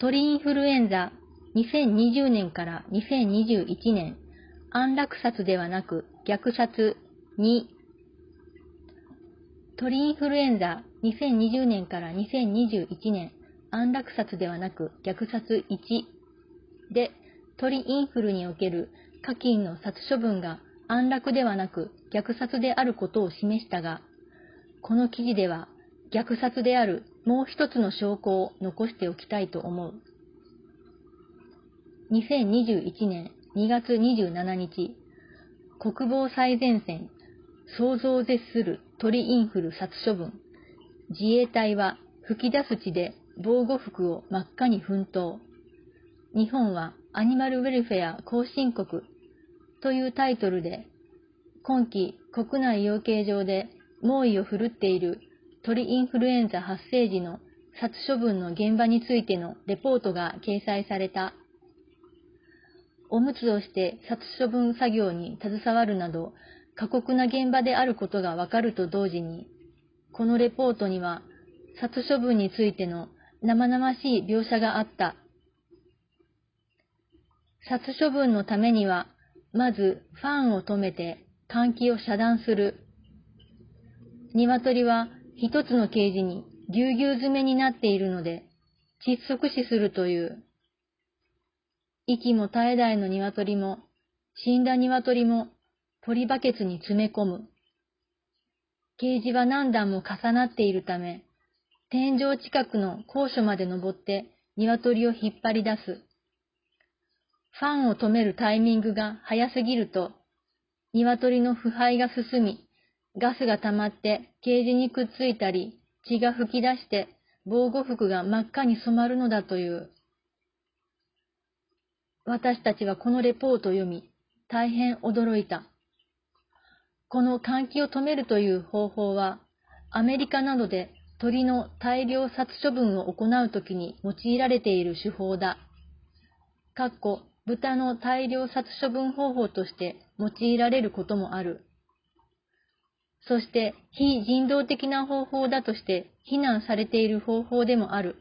鳥インフルエンザ2020年から2021年。安楽殺ではなく虐殺2鳥インフルエンザ2020年から2021年。安楽殺ではなく虐殺1で鳥インフルにおける課金の殺処分が安楽ではなく虐殺であることを示したが、この記事では虐殺であるもう一つの証拠を残しておきたいと思う。2021年2月27日、国防最前線、想像を絶する鳥インフル殺処分。自衛隊は吹き出す地で防護服を真っ赤に奮闘。日本はアニマルウェルフェア後進国というタイトルで、今季国内養鶏場で猛威を振るっている鳥インフルエンザ発生時の殺処分の現場についてのレポートが掲載された。おむつをして殺処分作業に携わるなど過酷な現場であることがわかると同時に、このレポートには殺処分についての生々しい描写があった。殺処分のためには、まずファンを止めて換気を遮断する。鶏は一つのケージにぎゅうぎゅう詰めになっているので、窒息死するという。息も絶え絶えの鶏も、死んだ鶏も、ポリバケツに詰め込む。ケージは何段も重なっているため、天井近くの高所まで登って鶏を引っ張り出す。ファンを止めるタイミングが早すぎると、鶏の腐敗が進み、ガスが溜まってケージにくっついたり、血が吹き出して防護服が真っ赤に染まるのだという。私たちはこのレポートを読み、大変驚いた。この換気を止めるという方法は、アメリカなどで鳥の大量殺処分を行うときに用いられている手法だ。かっこ豚の大量殺処分方法として用いられることもある。そして非人道的な方法だとして非難されている方法でもある。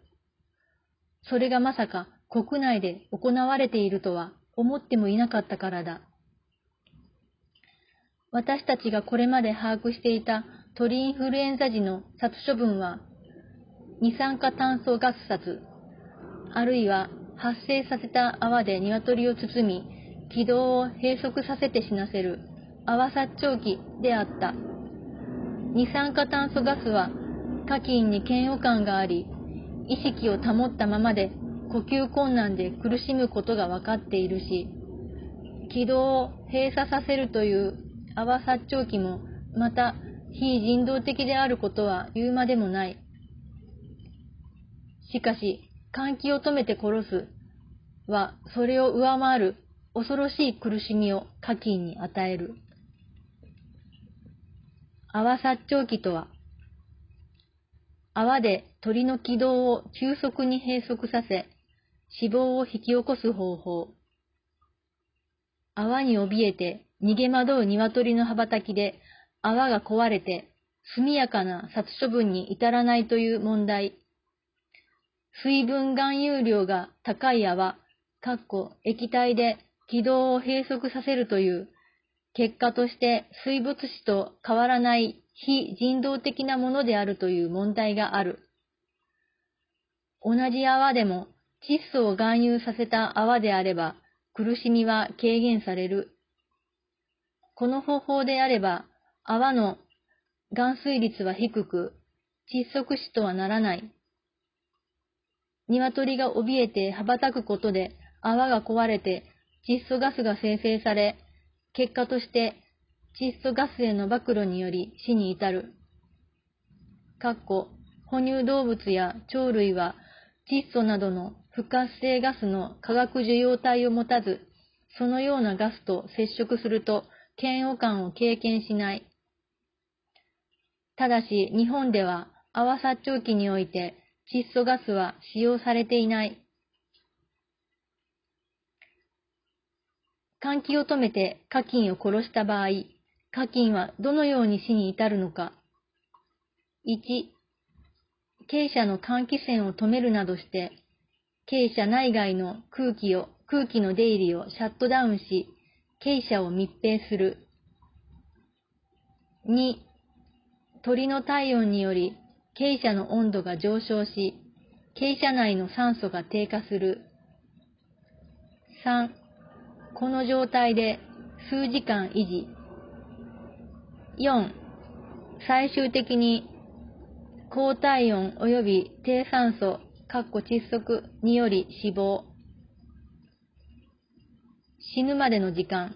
それがまさか国内で行われているとは思ってもいなかったからだ。私たちがこれまで把握していた鳥インフルエンザ時の殺処分は、二酸化炭素ガス殺、あるいは発生させた泡で鶏を包み、軌道を閉塞させて死なせる泡殺鳥器であった。二酸化炭素ガスは課金に嫌悪感があり、意識を保ったままで呼吸困難で苦しむことが分かっているし、軌道を閉鎖させるという泡殺鳥器もまた非人道的であることは言うまでもない。しかし、換気を止めて殺すは、それを上回る恐ろしい苦しみを課金に与える。泡殺鳥器とは、泡で鳥の軌道を急速に閉塞させ、死亡を引き起こす方法。泡に怯えて逃げ惑う鶏の羽ばたきで泡が壊れて速やかな殺処分に至らないという問題。水分含有量が高い泡、かっこ液体で軌道を閉塞させるという、結果として水没死と変わらない非人道的なものであるという問題がある。同じ泡でも窒素を含有させた泡であれば苦しみは軽減される。この方法であれば泡の含水率は低く窒息死とはならない。鶏が怯えて羽ばたくことで泡が壊れて窒素ガスが生成され、結果として窒素ガスへの暴露により死に至る。かっこ、哺乳動物や鳥類は窒素などの不活性ガスの化学受容体を持たず、そのようなガスと接触すると嫌悪感を経験しない。ただし、日本では泡殺鳥器において窒素ガスは使用されていない。換気を止めて課金を殺した場合、課金はどのように死に至るのか。1、傾斜の換気扇を止めるなどして、傾斜内外の空気を、空気の出入りをシャットダウンし、傾斜を密閉する。2、鳥の体温により傾斜の温度が上昇し、傾斜内の酸素が低下する。3、この状態で数時間維持。4、最終的に高体温及び低酸素、かっこ窒息により死亡。死ぬまでの時間。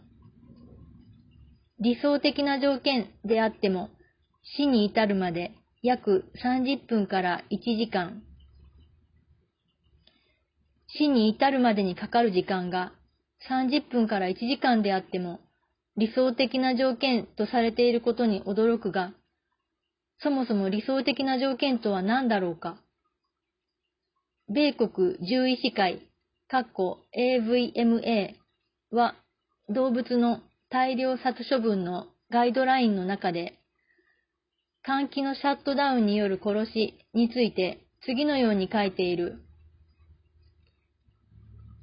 理想的な条件であっても、死に至るまで約30分から1時間。死に至るまでにかかる時間が30分から1時間であっても、理想的な条件とされていることに驚くが、そもそも理想的な条件とは何だろうか？米国獣医師会、かっこ AVMA は動物の大量殺処分のガイドラインの中で、換気のシャットダウンによる殺しについて次のように書いている。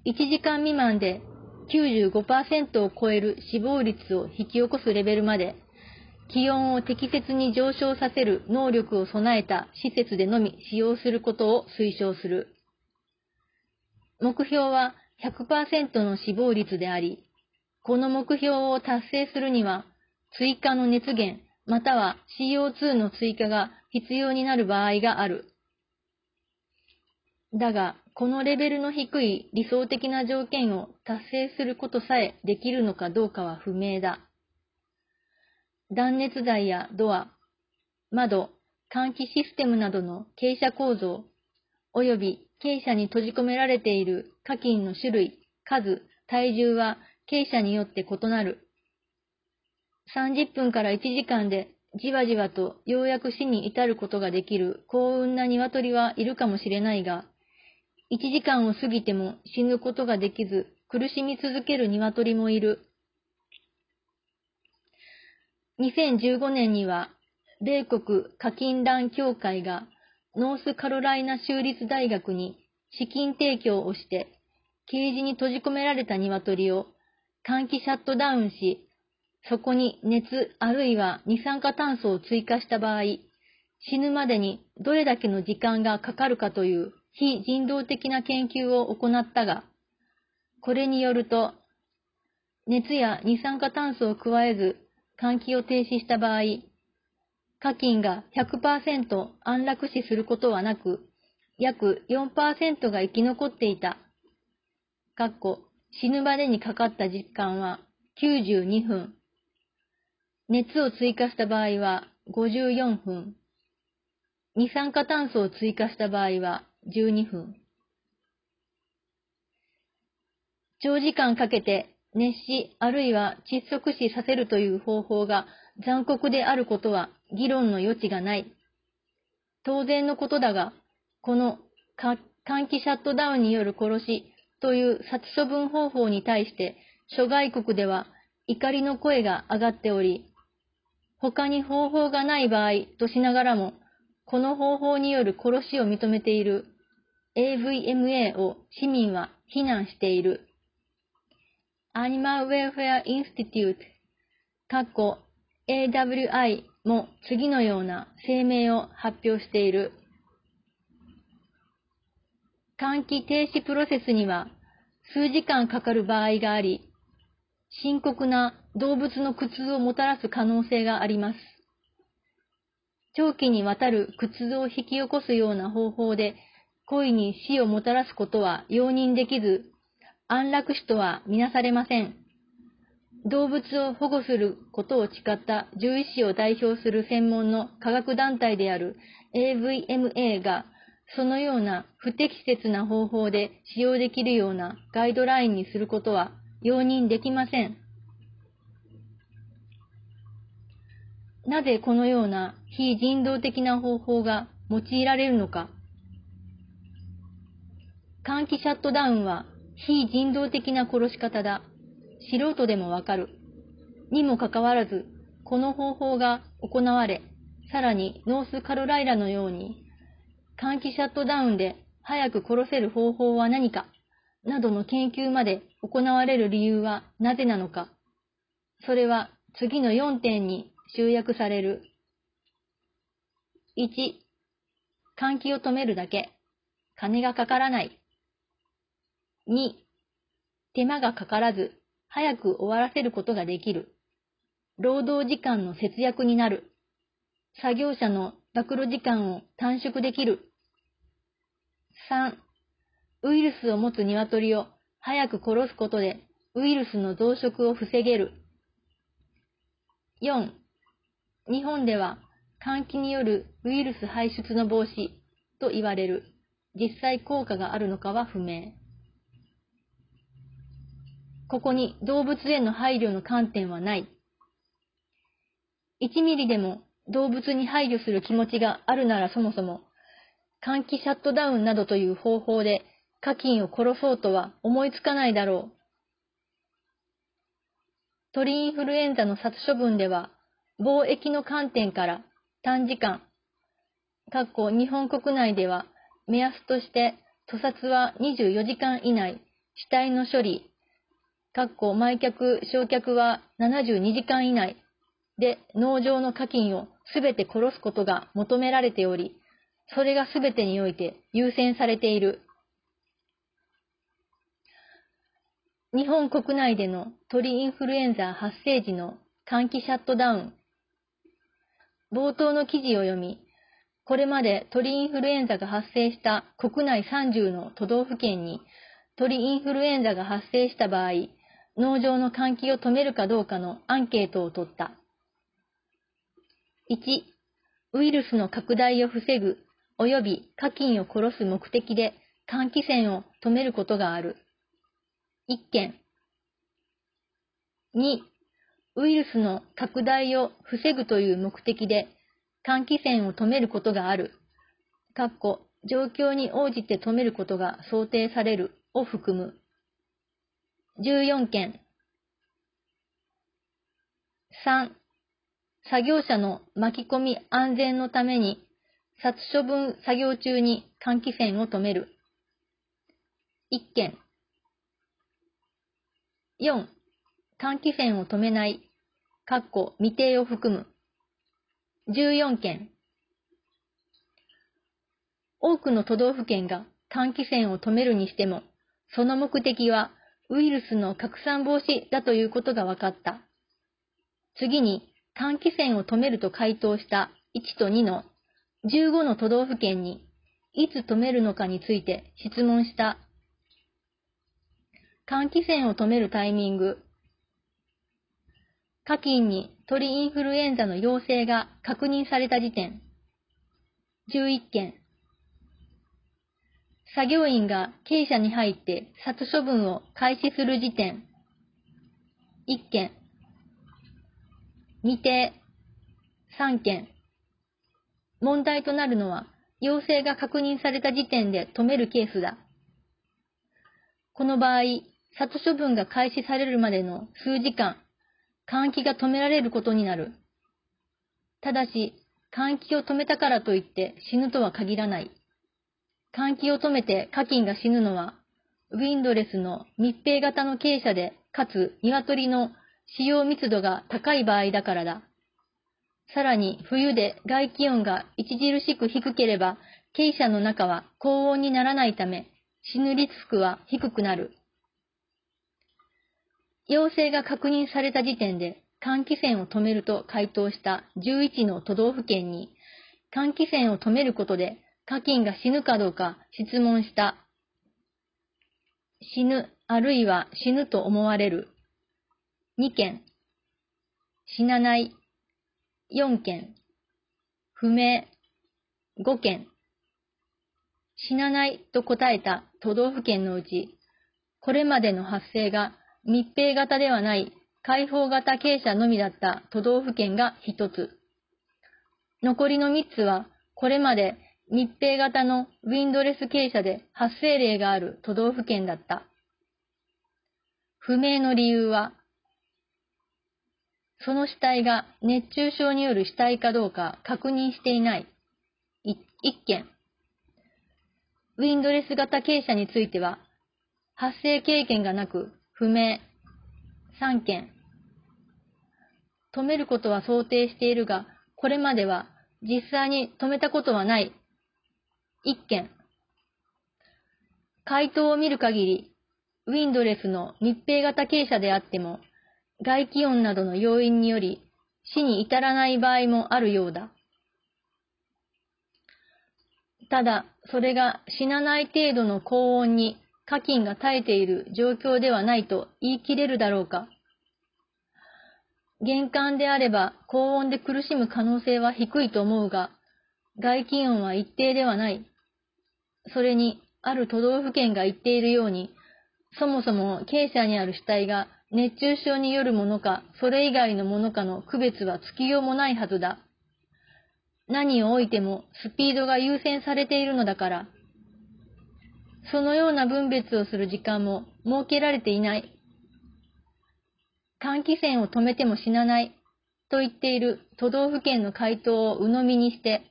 1時間未満で95%を超える死亡率を引き起こすレベルまで気温を適切に上昇させる能力を備えた施設でのみ使用することを推奨する。目標は100%の死亡率であり、この目標を達成するには、追加の熱源または CO2 の追加が必要になる場合がある。だが、このレベルの低い理想的な条件を達成することさえできるのかどうかは不明だ。断熱材やドア、窓、換気システムなどの傾斜構造、及び傾斜に閉じ込められている課金の種類、数、体重は傾斜によって異なる。30分から1時間でじわじわとようやく死に至ることができる幸運な鶏はいるかもしれないが、1時間を過ぎても死ぬことができず苦しみ続ける鶏もいる。2015年には、米国課金団協会がノースカロライナ州立大学に資金提供をして、ケージに閉じ込められた鶏を換気シャットダウンし、そこに熱あるいは二酸化炭素を追加した場合、死ぬまでにどれだけの時間がかかるかという非人道的な研究を行ったが、これによると、熱や二酸化炭素を加えず換気を停止した場合、課金が100%安楽死することはなく、約4%が生き残っていた。かっこ死ぬまでにかかった時間は92分。熱を追加した場合は54分。二酸化炭素を追加した場合は12分。長時間かけて熱し、あるいは窒息死させるという方法が残酷であることは議論の余地がない。当然のことだが、この換気シャットダウンによる殺しという殺処分方法に対して諸外国では怒りの声が上がっており、他に方法がない場合としながらも、この方法による殺しを認めている AVMA を市民は非難している。Animal Welfare Institute、AWI も次のような声明を発表している。換気停止プロセスには数時間かかる場合があり、深刻な動物の苦痛をもたらす可能性があります。長期にわたる苦痛を引き起こすような方法で故意に死をもたらすことは容認できず、安楽死とはみなされません。動物を保護することを誓った獣医師を代表する専門の科学団体である AVMA が、そのような不適切な方法で使用できるようなガイドラインにすることは容認できません。なぜこのような非人道的な方法が用いられるのか。換気シャットダウンは非人道的な殺し方だ。素人でもわかる。にもかかわらず、この方法が行われ、さらにノースカロライナのように、換気シャットダウンで早く殺せる方法は何か、などの研究まで行われる理由はなぜなのか。それは次の4点に集約される。1、換気を止めるだけ。金がかからない。2、手間がかからず、早く終わらせることができる。労働時間の節約になる。作業者の暴露時間を短縮できる。3、ウイルスを持つ鶏を早く殺すことでウイルスの増殖を防げる。4、日本では換気によるウイルス排出の防止と言われる。実際効果があるのかは不明。ここに動物への配慮の観点はない。1ミリでも動物に配慮する気持ちがあるならそもそも、換気シャットダウンなどという方法で課金を殺そうとは思いつかないだろう。鳥インフルエンザの殺処分では、貿易の観点から短時間、かっこ日本国内では目安として屠殺は24時間以内、死体の処理、かっこ埋却、焼却は72時間以内で農場の課金をすべて殺すことが求められており、それがすべてにおいて優先されている。日本国内での鳥インフルエンザ発生時の換気シャットダウン。冒頭の記事を読み、これまで鳥インフルエンザが発生した国内30の都道府県に鳥インフルエンザが発生した場合、農場の換気を止めるかどうかのアンケートを取った。1、ウイルスの拡大を防ぐ及び課金を殺す目的で換気扇を止めることがある。1件。2、ウイルスの拡大を防ぐという目的で換気扇を止めることがある。かっこ状況に応じて止めることが想定されるを含む。14件。3、作業者の巻き込み安全のために、殺処分作業中に換気扇を止める。1件。4、換気扇を止めない、かっこ未定を含む。14件。多くの都道府県が換気扇を止めるにしても、その目的はウイルスの拡散防止だということが分かった。次に、換気扇を止めると回答した1と2の15の都道府県にいつ止めるのかについて質問した。換気扇を止めるタイミング。課金に鳥インフルエンザの陽性が確認された時点。11件。作業員が傾斜に入って殺処分を開始する時点。1件。未定、3件。問題となるのは、陽性が確認された時点で止めるケースだ。この場合、殺処分が開始されるまでの数時間、換気が止められることになる。ただし、換気を止めたからといって死ぬとは限らない。換気を止めて課金が死ぬのは、ウィンドレスの密閉型の傾斜で、かつ鶏の使用密度が高い場合だからだ。さらに冬で外気温が著しく低ければ、傾斜の中は高温にならないため、死ぬリスクは低くなる。陽性が確認された時点で換気扇を止めると回答した11の都道府県に、換気扇を止めることで課金が死ぬかどうか質問した。死ぬ、あるいは死ぬと思われる。2件、死なない、4件、不明、5件、死なないと答えた都道府県のうち、これまでの発生が密閉型ではない開放型傾斜のみだった都道府県が1つ。残りの3つは、これまで密閉型のウィンドレス傾斜で発生例がある都道府県だった。不明の理由は、その死体が熱中症による死体かどうか確認していない。一件。ウィンドレス型傾斜については、発生経験がなく、不明、3件。止めることは想定しているが、これまでは実際に止めたことはない、1件。回答を見る限り、ウィンドレスの密閉型傾斜であっても、外気温などの要因により死に至らない場合もあるようだ。ただ、それが死なない程度の高温に課金が耐えている状況ではないと言い切れるだろうか。玄関であれば高温で苦しむ可能性は低いと思うが、外気温は一定ではない。それに、ある都道府県が言っているように、そもそも傾斜にある死体が熱中症によるものか、それ以外のものかの区別はつきようもないはずだ。何をおいてもスピードが優先されているのだから、そのような分別をする時間も設けられていない。換気扇を止めても死なないと言っている都道府県の回答を鵜呑みにして、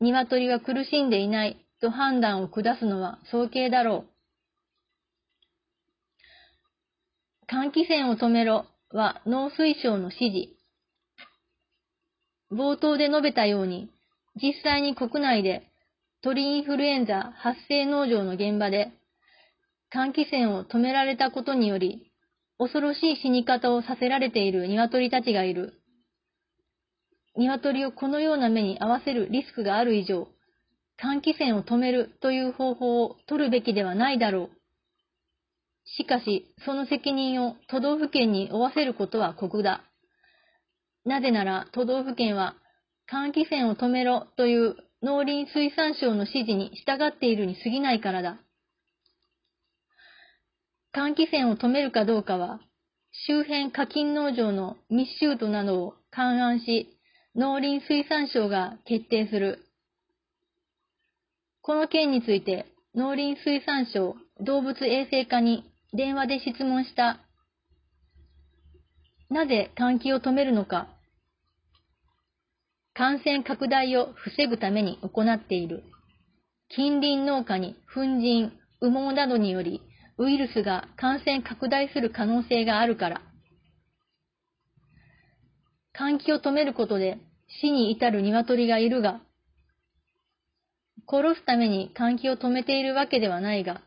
鶏は苦しんでいないと判断を下すのは早計だろう。換気扇を止めろは農水省の指示。冒頭で述べたように、実際に国内で鳥インフルエンザ発生農場の現場で、換気扇を止められたことにより、恐ろしい死に方をさせられている鶏たちがいる。鶏をこのような目に合わせるリスクがある以上、換気扇を止めるという方法を取るべきではないだろう。しかし、その責任を都道府県に負わせることは酷だ。なぜなら都道府県は換気扇を止めろという農林水産省の指示に従っているに過ぎないからだ。換気扇を止めるかどうかは、周辺課金農場の密集度などを勘案し、農林水産省が決定する。この件について、農林水産省動物衛生課に電話で質問した。なぜ換気を止めるのか感染拡大を防ぐために行っている。近隣農家に粉塵、羽毛などによりウイルスが感染拡大する可能性があるから。換気を止めることで死に至る鶏がいるが、殺すために換気を止めているわけではないが、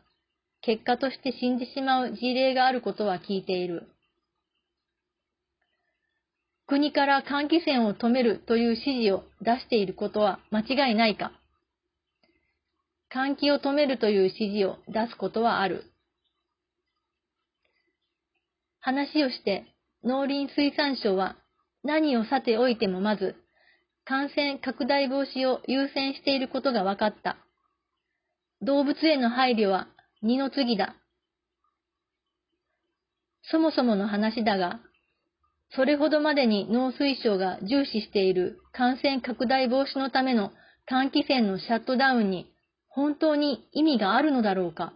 結果として死んでしまう事例があることは聞いている。国から換気扇を止めるという指示を出していることは間違いないか換気を止めるという指示を出すことはある。話をして農林水産省は何をさておいてもまず感染拡大防止を優先していることが分かった。動物への配慮は二の次だ。そもそもの話だが、それほどまでに農水省が重視している感染拡大防止のための換気扇のシャットダウンに本当に意味があるのだろうか。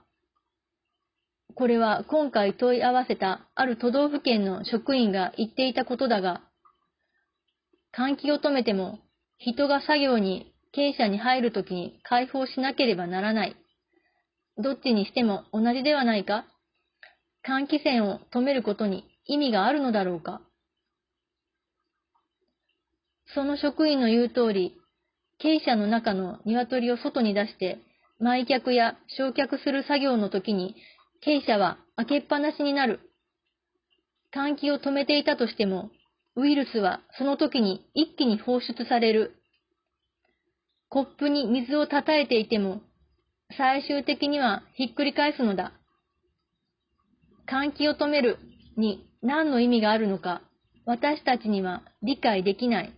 これは今回問い合わせたある都道府県の職員が言っていたことだが、換気を止めても人が作業に傾斜に入るときに解放しなければならない。どっちにしても同じではないか換気扇を止めることに意味があるのだろうかその職員の言う通り、鶏舎の中の鶏を外に出して、埋却や焼却する作業の時に、鶏舎は開けっぱなしになる。換気を止めていたとしても、ウイルスはその時に一気に放出される。コップに水を叩いていても、最終的にはひっくり返すのだ。換気を止めるに何の意味があるのか、私たちには理解できない。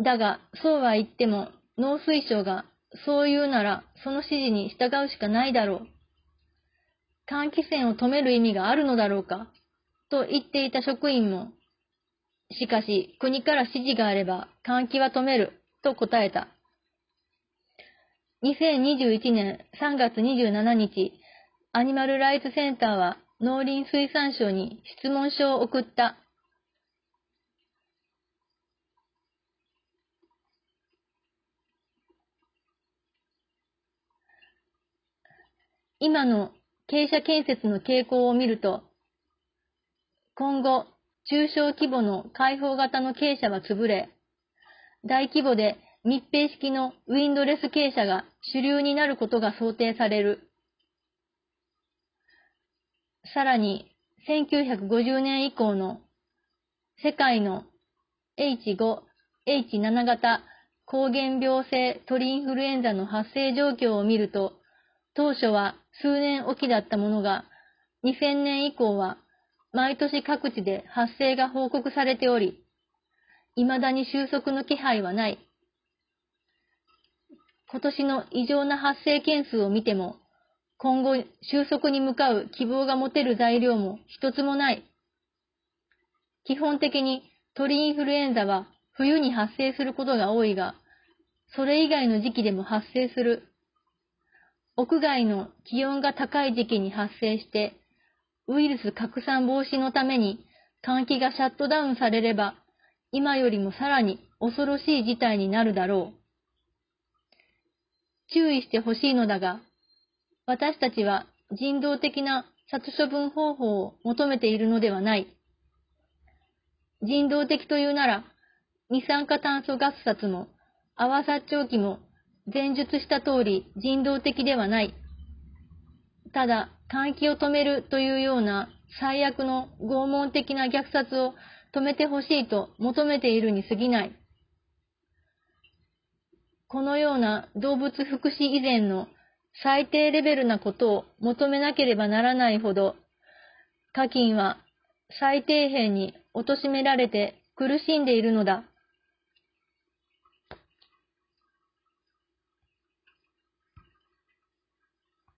だが、そうは言っても、農水省がそう言うなら、その指示に従うしかないだろう。換気扇を止める意味があるのだろうか、と言っていた職員も、しかし、国から指示があれば、換気は止める、と答えた。2021年3月27日、アニマルライツセンターは農林水産省に質問書を送った。今の傾斜建設の傾向を見ると、今後、中小規模の開放型の傾斜は潰れ、大規模で密閉式のウィンドレス傾斜が主流になることが想定される。さらに、1950年以降の世界の H5、H7 型抗原病性鳥インフルエンザの発生状況を見ると、当初は数年おきだったものが、2000年以降は毎年各地で発生が報告されており、未だに収束の気配はない。今年の異常な発生件数を見ても、今後収束に向かう希望が持てる材料も一つもない。基本的に鳥インフルエンザは冬に発生することが多いが、それ以外の時期でも発生する。屋外の気温が高い時期に発生して、ウイルス拡散防止のために換気がシャットダウンされれば、今よりもさらに恐ろしい事態になるだろう。注意してほしいのだが、私たちは人道的な殺処分方法を求めているのではない。人道的というなら、二酸化炭素ガス殺も泡殺鳥器も前述した通り人道的ではない。ただ、換気を止めるというような最悪の拷問的な虐殺を止めてほしいと求めているに過ぎない。このような動物福祉以前の最低レベルなことを求めなければならないほど、課金は最底辺に貶められて苦しんでいるのだ。